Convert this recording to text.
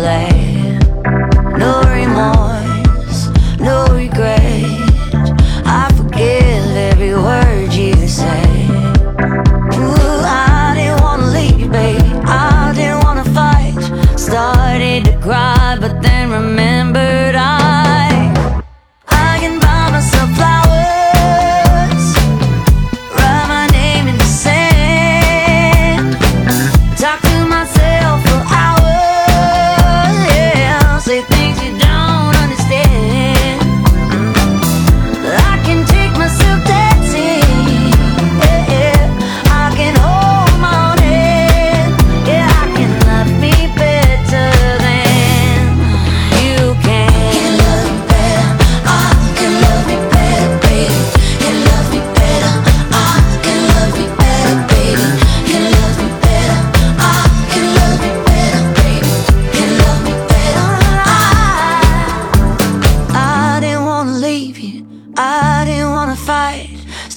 delay.